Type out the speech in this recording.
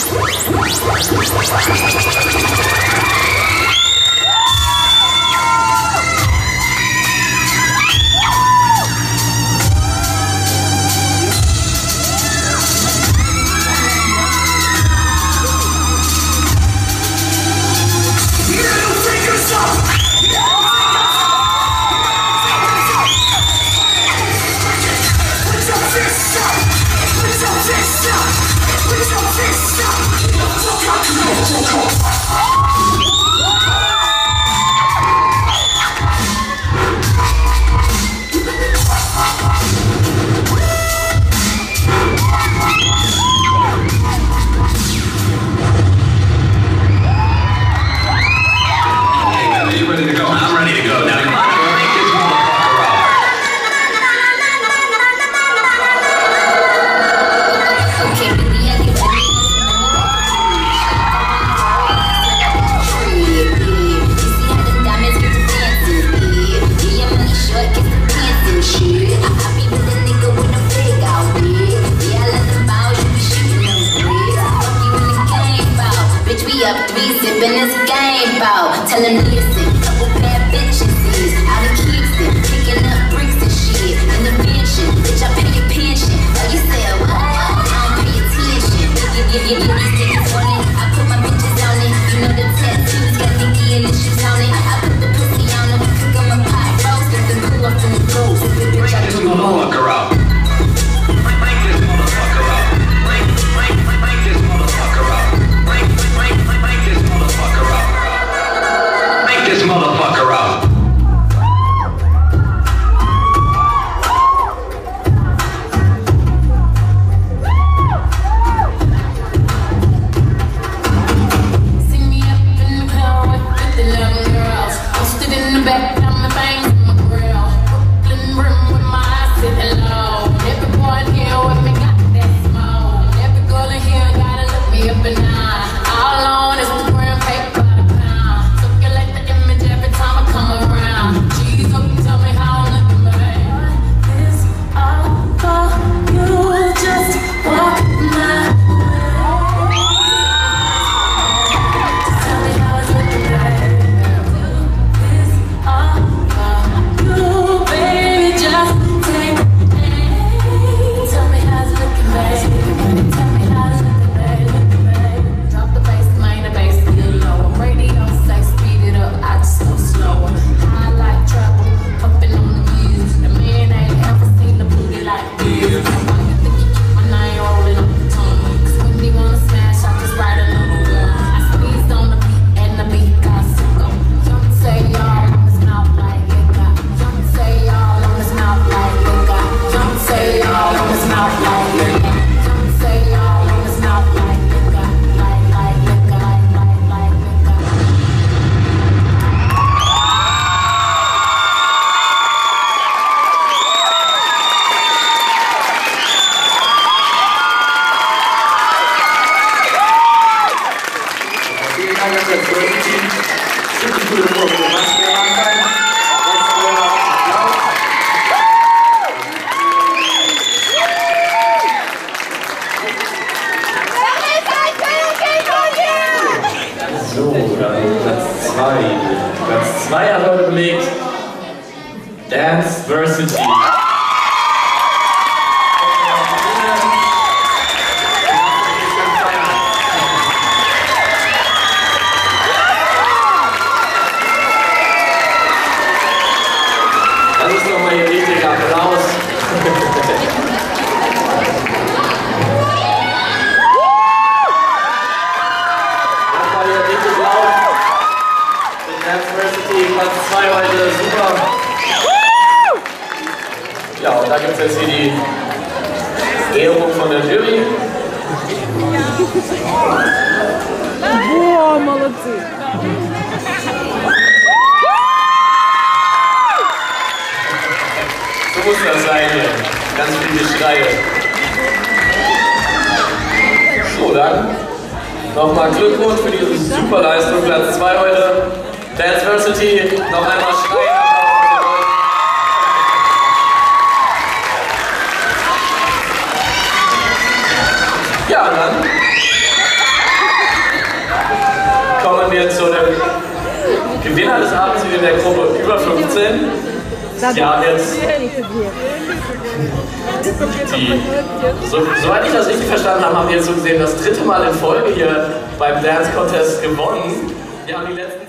♪♪♪♪♪♪♪♪♪♪♪♪♪♪♪♪♪♪♪♪♪♪♪♪♪♪♪♪♪♪♪♪♪♪♪♪♪♪♪♪♪♪♪♪♪♪♪♪♪♪♪♪♪♪♪♪♪♪♪♪♪♪♪♪♪♪♪♪♪ telling me to see. Couple bad bitches, sees out of Kingston, picking up bricks and shit in the mansion. Bitch, I pay your pension. Oh, you said what? I don't pay attention. Platz 2 zwei heute belegt Dance Versity. Dance Varsity, Platz 2 heute, super. Ja, und da gibt es jetzt hier die Ehrung von der Jury. Boah, молодцы! So muss das sein hier. Ganz viele Schreie. So, dann nochmal Glückwunsch für diese super Leistung. Platz 2 heute. Diversity noch einmal schreien. Ja, dann kommen wir zu dem Gewinner des Abends in der Gruppe über 15. Ja, jetzt. Die, so, soweit ich das richtig verstanden habe, haben wir jetzt so gesehen das dritte Mal in Folge hier beim Dance Contest gewonnen. Ja, die letzten